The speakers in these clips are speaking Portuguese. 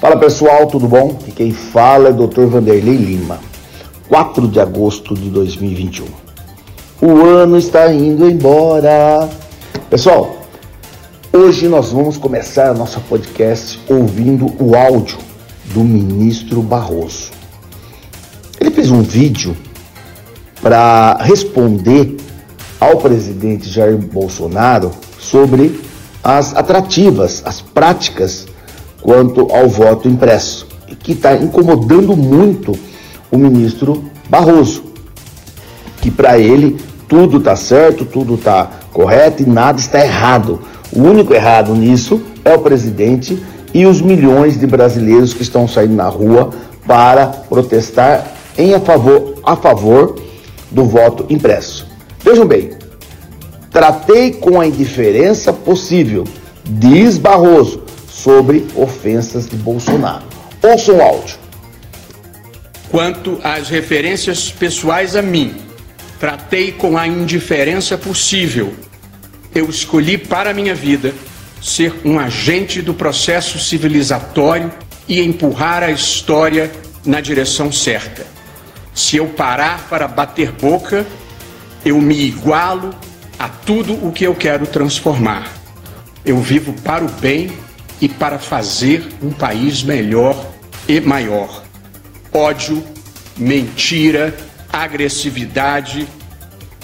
Fala pessoal, tudo bom? E quem fala é o Dr. Vanderlei Lima. 4 de agosto de 2021. O ano está indo embora. Pessoal, hoje nós vamos começar a nossa podcast ouvindo o áudio do ministro Barroso. Ele fez um vídeo para responder ao presidente Jair Bolsonaro sobre as atrativas, as práticas quanto ao voto impresso, que está incomodando muito o ministro Barroso, que para ele tudo está certo, tudo está correto e nada está errado. O único errado nisso é o presidente e os milhões de brasileiros que estão saindo na rua para protestar em a favor, a favor do voto impresso. Vejam bem, tratei com a indiferença possível, diz Barroso, sobre ofensas de Bolsonaro. Ouçam o áudio. Quanto às referências pessoais a mim, tratei com a indiferença possível. Eu escolhi para minha vida ser um agente do processo civilizatório e empurrar a história na direção certa. Se eu parar para bater boca, eu me igualo a tudo o que eu quero transformar. Eu vivo para o bem e para fazer um país melhor e maior. Ódio, mentira, agressividade,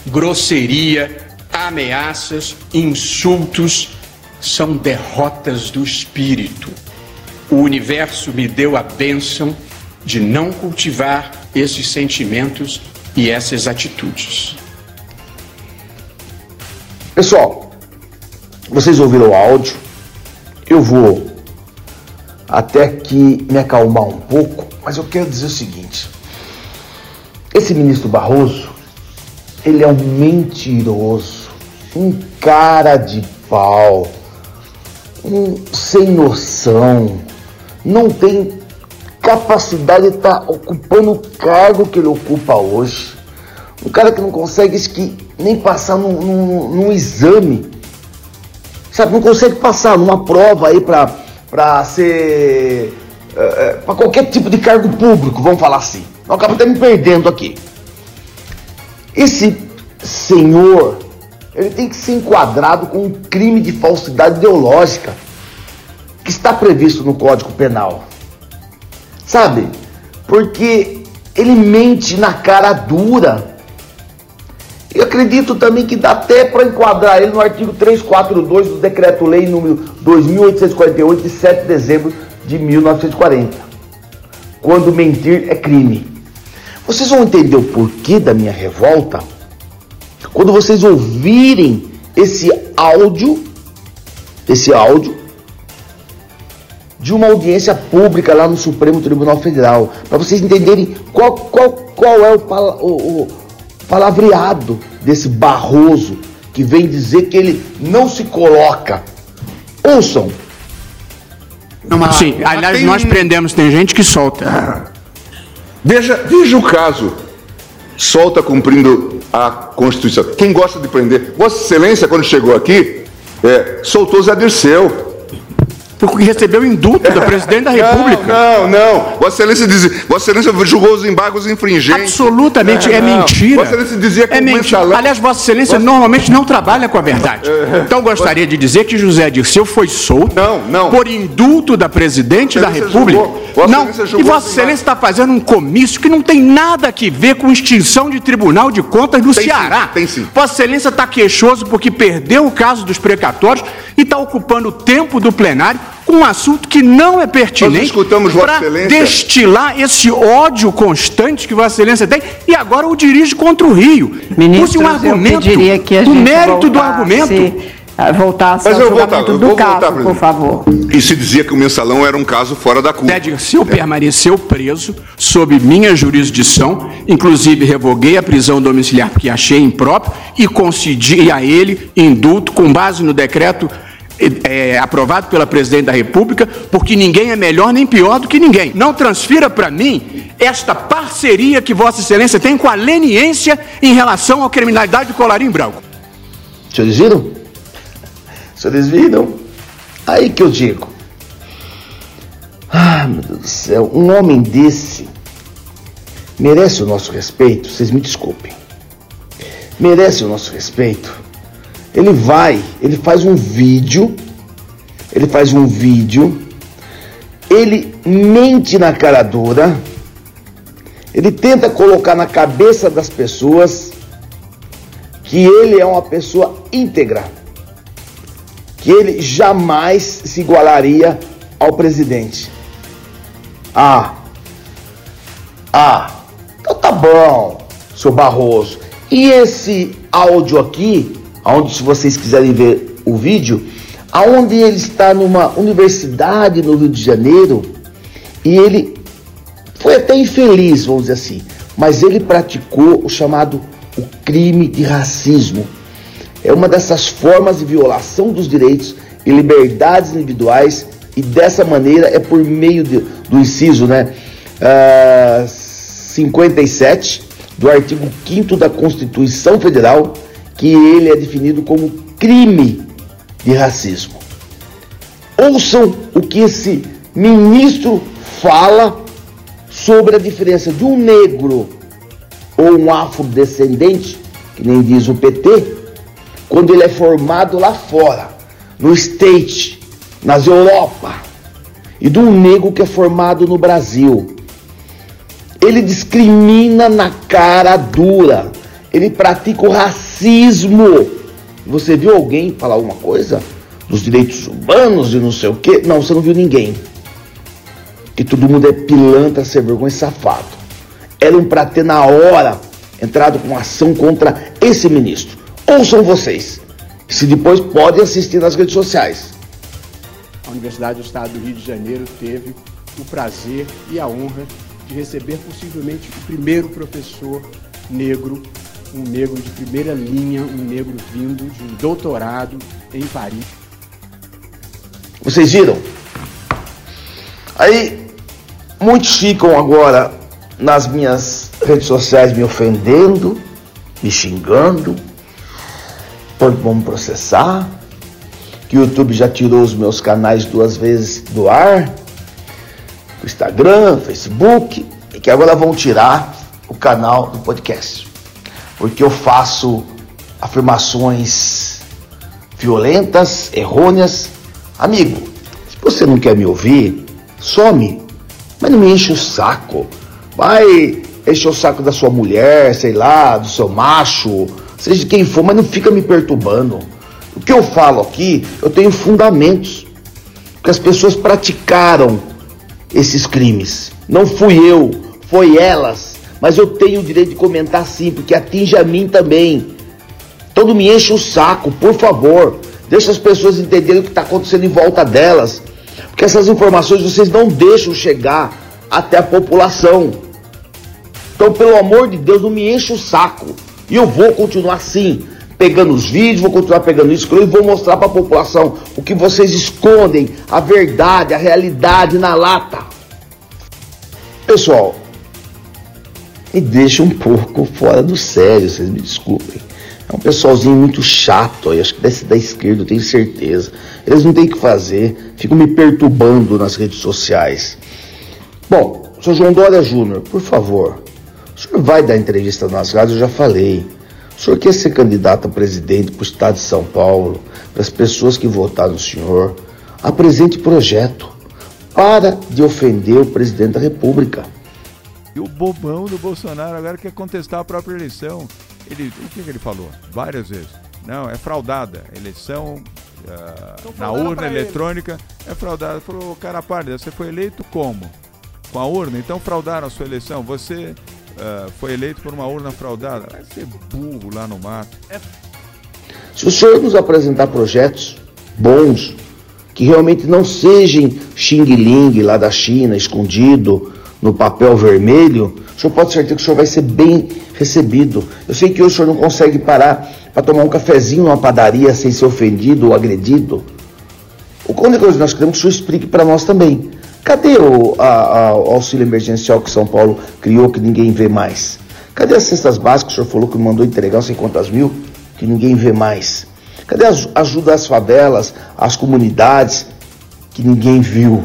grosseria, ameaças, insultos são derrotas do espírito. O universo me deu a bênção de não cultivar esses sentimentos e essas atitudes. Pessoal, vocês ouviram o áudio? Eu vou até que me acalmar um pouco, mas eu quero dizer o seguinte: esse ministro Barroso, ele é um mentiroso, um cara de pau, um sem noção, não tem capacidade de estar tá ocupando o cargo que ele ocupa hoje. Um cara que não consegue nem passar num, num, num exame sabe, não consegue passar numa prova aí para ser. É, é, para qualquer tipo de cargo público, vamos falar assim. Eu acabo até me perdendo aqui. Esse senhor, ele tem que ser enquadrado com um crime de falsidade ideológica que está previsto no Código Penal. Sabe? Porque ele mente na cara dura e acredito também que dá até para enquadrar ele no artigo 342 do Decreto-Lei número 2848 de 7 de dezembro de 1940. Quando mentir é crime. Vocês vão entender o porquê da minha revolta quando vocês ouvirem esse áudio, esse áudio de uma audiência pública lá no Supremo Tribunal Federal, para vocês entenderem qual, qual, qual é o, o, palavreado desse Barroso que vem dizer que ele não se coloca. Ouçam. Sim, aliás, tem... nós prendemos, tem gente que solta. Veja, veja o caso. Solta cumprindo a Constituição. Quem gosta de prender? Vossa Excelência, quando chegou aqui, é, soltou Zé Dirceu porque recebeu indulto da presidente da República. Não, não, não. Vossa Excelência, diz, Vossa Excelência julgou os embargos infringentes. Absolutamente, é, é mentira. Vossa Excelência dizia que é mentira. Mensalão... Aliás, Vossa Excelência Vossa... normalmente não trabalha com a verdade. É. Então gostaria de dizer que José Dirceu foi solto não, não. por indulto da presidente da República. Vossa não, e Vossa Excelência está fazendo um comício que não tem nada a ver com extinção de Tribunal de Contas do tem Ceará. Sim, tem sim. Vossa Excelência está queixoso porque perdeu o caso dos precatórios e está ocupando o tempo do plenário com um assunto que não é pertinente para destilar esse ódio constante que Vossa Excelência tem e agora o dirige contra o Rio. Ministro, um argumento, o mérito do argumento. Voltasse Mas ao julgamento voltar, do caso, voltar, por favor. E se dizia que o mensalão era um caso fora da curva. Se eu permaneceu preso sob minha jurisdição, inclusive revoguei a prisão domiciliar porque achei impróprio e concedi a ele indulto com base no decreto é, aprovado pela presidente da República, porque ninguém é melhor nem pior do que ninguém. Não transfira para mim esta parceria que Vossa Excelência tem com a leniência em relação à criminalidade do colarinho branco. Senhores viram? Senhores viram? Aí que eu digo. Ah, meu Deus do céu, um homem desse merece o nosso respeito, vocês me desculpem. Merece o nosso respeito. Ele vai, ele faz um vídeo, ele faz um vídeo, ele mente na cara dura, ele tenta colocar na cabeça das pessoas que ele é uma pessoa íntegra, que ele jamais se igualaria ao presidente. Ah, ah, então tá bom, seu Barroso. E esse áudio aqui, onde se vocês quiserem ver o vídeo, aonde ele está numa universidade no Rio de Janeiro e ele foi até infeliz, vamos dizer assim, mas ele praticou o chamado o crime de racismo. É uma dessas formas de violação dos direitos e liberdades individuais e dessa maneira é por meio de, do inciso né, uh, ah, 57 do artigo 5 da Constituição Federal que ele é definido como crime de racismo. Ouçam o que esse ministro fala sobre a diferença de um negro ou um afrodescendente, que nem diz o PT, quando ele é formado lá fora, no State, nas Europa, e de um negro que é formado no Brasil. Ele discrimina na cara dura, ele pratica o racismo. Você viu alguém falar alguma coisa dos direitos humanos e não sei o quê? Não, você não viu ninguém. Que todo mundo é pilantra, sem vergonha e safado. Eram para ter na hora entrado com ação contra esse ministro. Ouçam vocês. Se depois podem assistir nas redes sociais. A Universidade do Estado do Rio de Janeiro teve o prazer e a honra de receber possivelmente o primeiro professor negro, um negro de primeira linha, um negro vindo de um doutorado em Paris. Vocês viram? Aí muitos ficam agora nas minhas redes sociais me ofendendo, me xingando, vamos processar, que o YouTube já tirou os meus canais duas vezes do ar, do Instagram, Facebook, e que agora vão tirar o canal do podcast. Porque eu faço afirmações violentas, errôneas. Amigo, se você não quer me ouvir, some, mas não me enche o saco. Vai encher o saco da sua mulher, sei lá, do seu macho, seja quem for, mas não fica me perturbando. O que eu falo aqui, eu tenho fundamentos. Porque as pessoas praticaram esses crimes. Não fui eu, foi elas. Mas eu tenho o direito de comentar sim, porque atinge a mim também. Então não me enche o saco, por favor. Deixa as pessoas entenderem o que está acontecendo em volta delas. Porque essas informações vocês não deixam chegar até a população. Então, pelo amor de Deus, não me enche o saco. E eu vou continuar assim, pegando os vídeos, vou continuar pegando isso e vou mostrar para a população o que vocês escondem, a verdade, a realidade na lata. Pessoal, me deixa um pouco fora do sério, vocês me desculpem. É um pessoalzinho muito chato aí, acho que desse da esquerda, eu tenho certeza. Eles não têm o que fazer, ficam me perturbando nas redes sociais. Bom, senhor João Dória Júnior, por favor, senhor vai dar entrevista nas rádios, eu já falei. O senhor quer ser candidato a presidente para o estado de São Paulo, para as pessoas que votaram no senhor, apresente projeto. Para de ofender o presidente da República. E o bobão do Bolsonaro agora quer contestar a própria eleição. Ele, o que, que ele falou? Várias vezes. Não, é fraudada. Eleição uh, na urna eletrônica ele. é fraudada. Falou, cara pálida, você foi eleito como? Com a urna? Então fraudaram a sua eleição. Você uh, foi eleito por uma urna fraudada. Vai ser burro lá no mato. É... Se o senhor nos apresentar projetos bons, que realmente não sejam xing-ling lá da China, escondido no papel vermelho, o senhor pode certeza que o senhor vai ser bem recebido. Eu sei que hoje o senhor não consegue parar para tomar um cafezinho numa padaria sem ser ofendido ou agredido. O única coisa que nós queremos que o senhor explique para nós também. Cadê o, a, a, auxílio emergencial que São Paulo criou que ninguém vê mais? Cadê as cestas básicas que o senhor falou que mandou entregar sei quantas mil que ninguém vê mais? Cadê a ajuda às favelas, às comunidades que ninguém viu?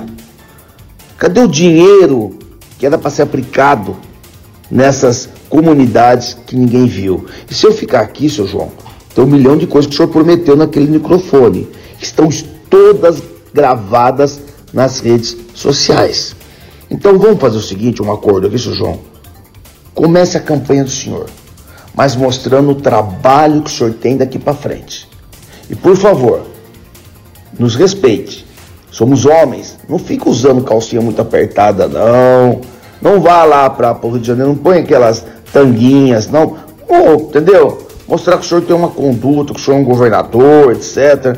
Cadê o dinheiro que era para ser aplicado nessas comunidades que ninguém viu? E se eu ficar aqui, seu João, tem um milhão de coisas que o senhor prometeu naquele microfone. Estão todas gravadas nas redes sociais. Então vamos fazer o seguinte, um acordo aqui, seu João. Comece a campanha do senhor, mas mostrando o trabalho que o senhor tem daqui para frente. E por favor, nos respeite. Somos homens. Não fica usando calcinha muito apertada, não. Não vá lá para o Rio de Janeiro, não põe aquelas tanguinhas, não. Oh, entendeu? Mostrar que o senhor tem uma conduta, que o senhor é um governador, etc.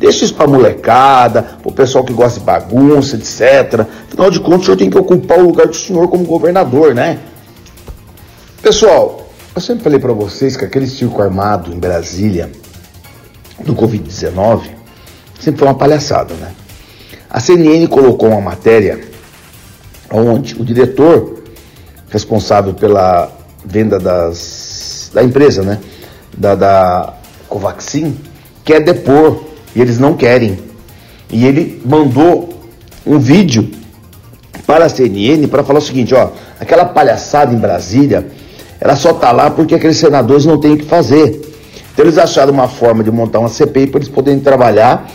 Deixa isso para molecada, para o pessoal que gosta de bagunça, etc. Afinal de contas, o senhor tem que ocupar o lugar do senhor como governador, né? Pessoal, eu sempre falei para vocês que aquele circo armado em Brasília do Covid-19 sempre foi uma palhaçada, né? A CNN colocou uma matéria onde o diretor responsável pela venda das, da empresa, né? Da, da Covaxin, quer depor e eles não querem. E ele mandou um vídeo para a CNN para falar o seguinte: ó, aquela palhaçada em Brasília, ela só tá lá porque aqueles senadores não têm o que fazer. Então eles acharam uma forma de montar uma CPI para eles poderem trabalhar,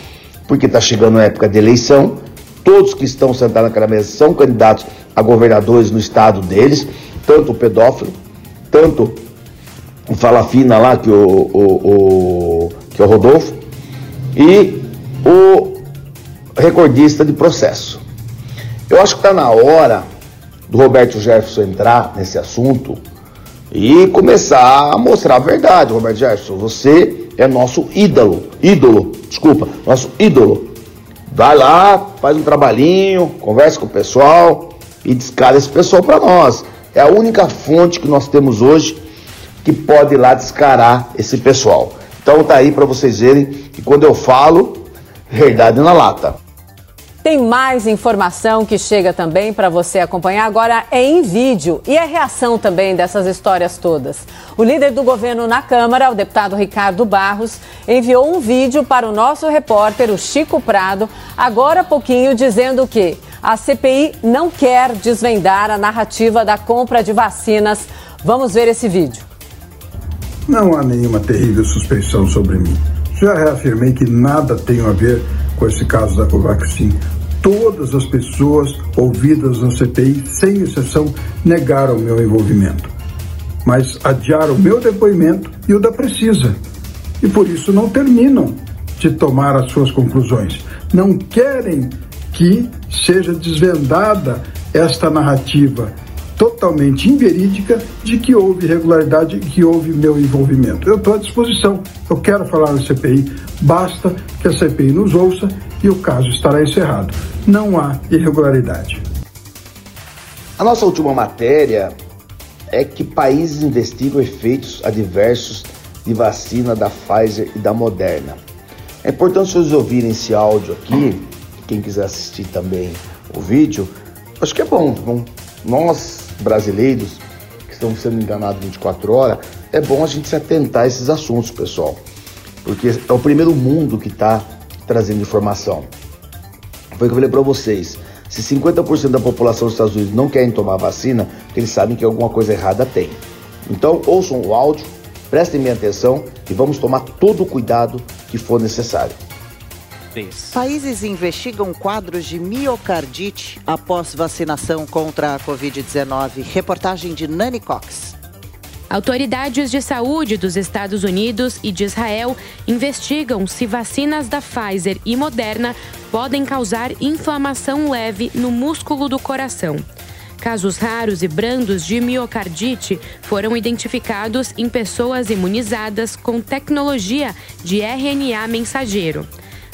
porque está chegando a época de eleição. Todos que estão sentados naquela mesa são candidatos a governadores no estado deles, tanto o pedófilo, tanto o Falafina lá, que o, o, o, que é o Rodolfo, e o recordista de processo. Eu acho que está na hora do Roberto Jefferson entrar nesse assunto e começar a mostrar a verdade, Roberto Jefferson. Você é nosso ídolo, ídolo, desculpa, nosso ídolo. Vai lá, faz um trabalhinho, conversa com o pessoal e descara esse pessoal para nós. É a única fonte que nós temos hoje que pode ir lá descarar esse pessoal. Então tá aí para vocês verem que quando eu falo, verdade na lata. Tem mais informação que chega também para você acompanhar. Agora é em vídeo e a reação também dessas histórias todas. O líder do governo na Câmara, o deputado Ricardo Barros, enviou um vídeo para o nosso repórter, o Chico Prado, agora há pouquinho, dizendo que a CPI não quer desvendar a narrativa da compra de vacinas. Vamos ver esse vídeo. Não há nenhuma terrível suspeição sobre mim. Já reafirmei que nada tem a ver com esse caso da Covaxin. Todas as pessoas ouvidas na CPI, sem exceção, negaram meu envolvimento. Mas adiaram meu depoimento e o da Precisa. E por isso não terminam de tomar as suas conclusões. Não querem que seja desvendada esta narrativa totalmente inverídica de que houve irregularidade que houve meu envolvimento. Eu estou à disposição, eu quero falar na CPI, basta que a CPI nos ouça e o caso estará encerrado. Não há irregularidade. A nossa última matéria é que países investigam efeitos adversos de vacina da Pfizer e da Moderna. É importante vocês ouvirem esse áudio aqui, quem quiser assistir também o vídeo, acho que é bom nós brasileiros que estamos sendo enganados 24 horas, é bom a gente se atentar a esses assuntos, pessoal, porque é o primeiro mundo que está trazendo informação. Foi o que eu falei para vocês. Se 50% da população dos Estados Unidos não querem tomar vacina, eles sabem que alguma coisa errada tem. Então, ouçam o áudio, prestem minha atenção e vamos tomar todo o cuidado que for necessário. Países investigam quadros de miocardite após vacinação contra a Covid-19. Reportagem de Nani Cox. Autoridades de saúde dos Estados Unidos e de Israel investigam se vacinas da Pfizer e Moderna podem causar inflamação leve no músculo do coração. Casos raros e brandos de miocardite foram identificados em pessoas imunizadas com tecnologia de RNA mensageiro.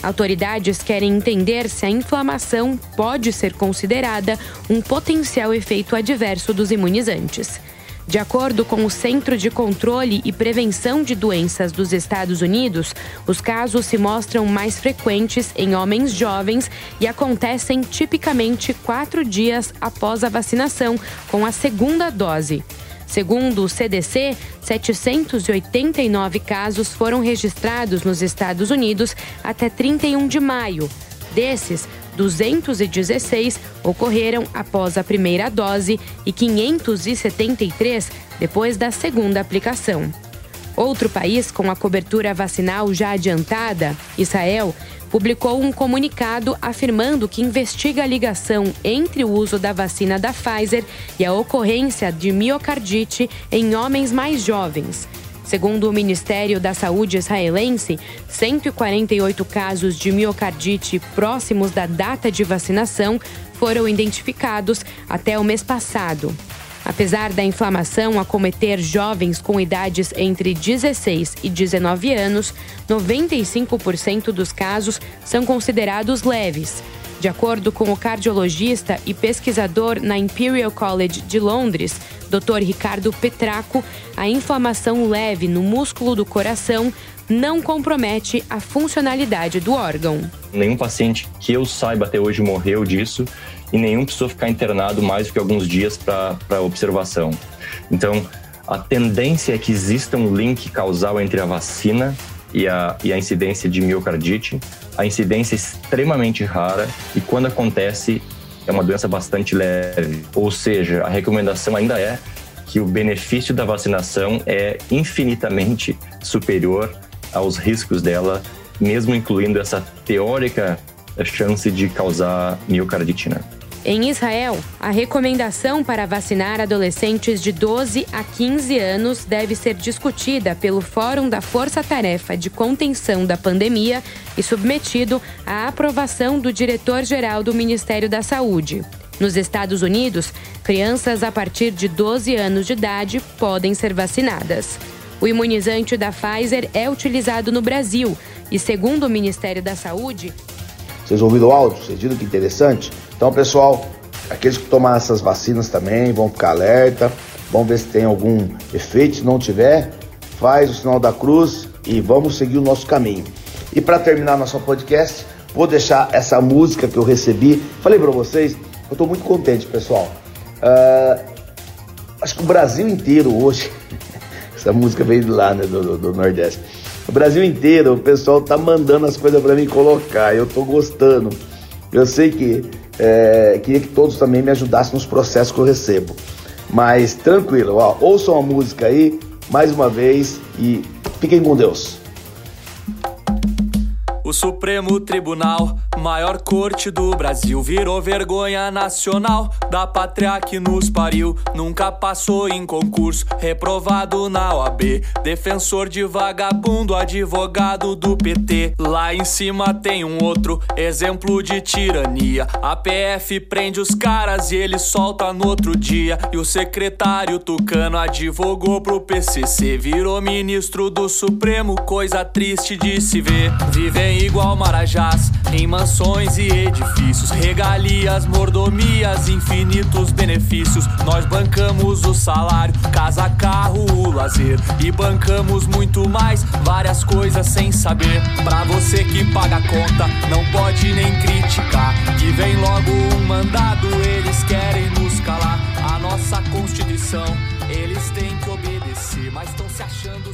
Autoridades querem entender se a inflamação pode ser considerada um potencial efeito adverso dos imunizantes. De acordo com o Centro de Controle e Prevenção de Doenças dos Estados Unidos, os casos se mostram mais frequentes em homens jovens e acontecem tipicamente quatro dias após a vacinação com a segunda dose. Segundo o CDC, 789 casos foram registrados nos Estados Unidos até 31 de maio. Desses, 216 ocorreram após a primeira dose e 573 depois da segunda aplicação. Outro país com a cobertura vacinal já adiantada, Israel, publicou um comunicado afirmando que investiga a ligação entre o uso da vacina da Pfizer e a ocorrência de miocardite em homens mais jovens. Segundo o Ministério da Saúde israelense, 148 casos de miocardite próximos da data de vacinação foram identificados até o mês passado. Apesar da inflamação acometer jovens com idades entre 16 e 19 anos, 95% dos casos são considerados leves. De acordo com o cardiologista e pesquisador na Imperial College de Londres, Dr. Ricardo Petraco, a inflamação leve no músculo do coração não compromete a funcionalidade do órgão. Nenhum paciente que eu saiba até hoje morreu disso e nenhum precisou ficar internado mais do que alguns dias para observação. Então, a tendência é que exista um link causal entre a vacina e a, e a incidência de miocardite. A incidência é extremamente rara e, quando acontece, é uma doença bastante leve. Ou seja, a recomendação ainda é que o benefício da vacinação é infinitamente superior aos riscos dela, mesmo incluindo essa teórica chance de causar miocarditina. Em Israel, a recomendação para vacinar adolescentes de 12 a 15 anos deve ser discutida pelo Fórum da Força Tarefa de Contenção da Pandemia e submetido à aprovação do diretor-geral do Ministério da Saúde. Nos Estados Unidos, crianças a partir de 12 anos de idade podem ser vacinadas. O imunizante da Pfizer é utilizado no Brasil e, segundo o Ministério da Saúde. Vocês ouviram o áudio? Vocês viram que interessante? Então, pessoal, aqueles que tomar essas vacinas também vão ficar alerta, vão ver se tem algum efeito. Se não tiver, faz o sinal da cruz e vamos seguir o nosso caminho. E para terminar nosso podcast, vou deixar essa música que eu recebi. Falei para vocês, eu estou muito contente, pessoal. Uh, acho que o Brasil inteiro hoje, essa música veio de lá, né, do, do, do Nordeste. O Brasil inteiro, o pessoal tá mandando as coisas para mim colocar. Eu tô gostando. Eu sei que é, queria que todos também me ajudassem nos processos que eu recebo. Mas tranquilo, ó, ouçam a música aí mais uma vez e fiquem com Deus. O Supremo Tribunal, maior corte do Brasil, virou vergonha nacional da pátria que nos pariu. Nunca passou em concurso, reprovado na OAB. Defensor de vagabundo, advogado do PT. Lá em cima tem um outro exemplo de tirania. A PF prende os caras e ele solta no outro dia. E o secretário Tucano advogou pro PCC, virou ministro do Supremo, coisa triste de se ver. Vivem igual marajás em mansões e edifícios, regalias, mordomias, infinitos benefícios. Nós bancamos o salário, casa, carro, o lazer e bancamos muito mais, várias coisas sem saber. Pra você que paga a conta, não pode nem criticar. Que vem logo um mandado, eles querem nos calar. A nossa Constituição, eles têm que obedecer, mas estão se achando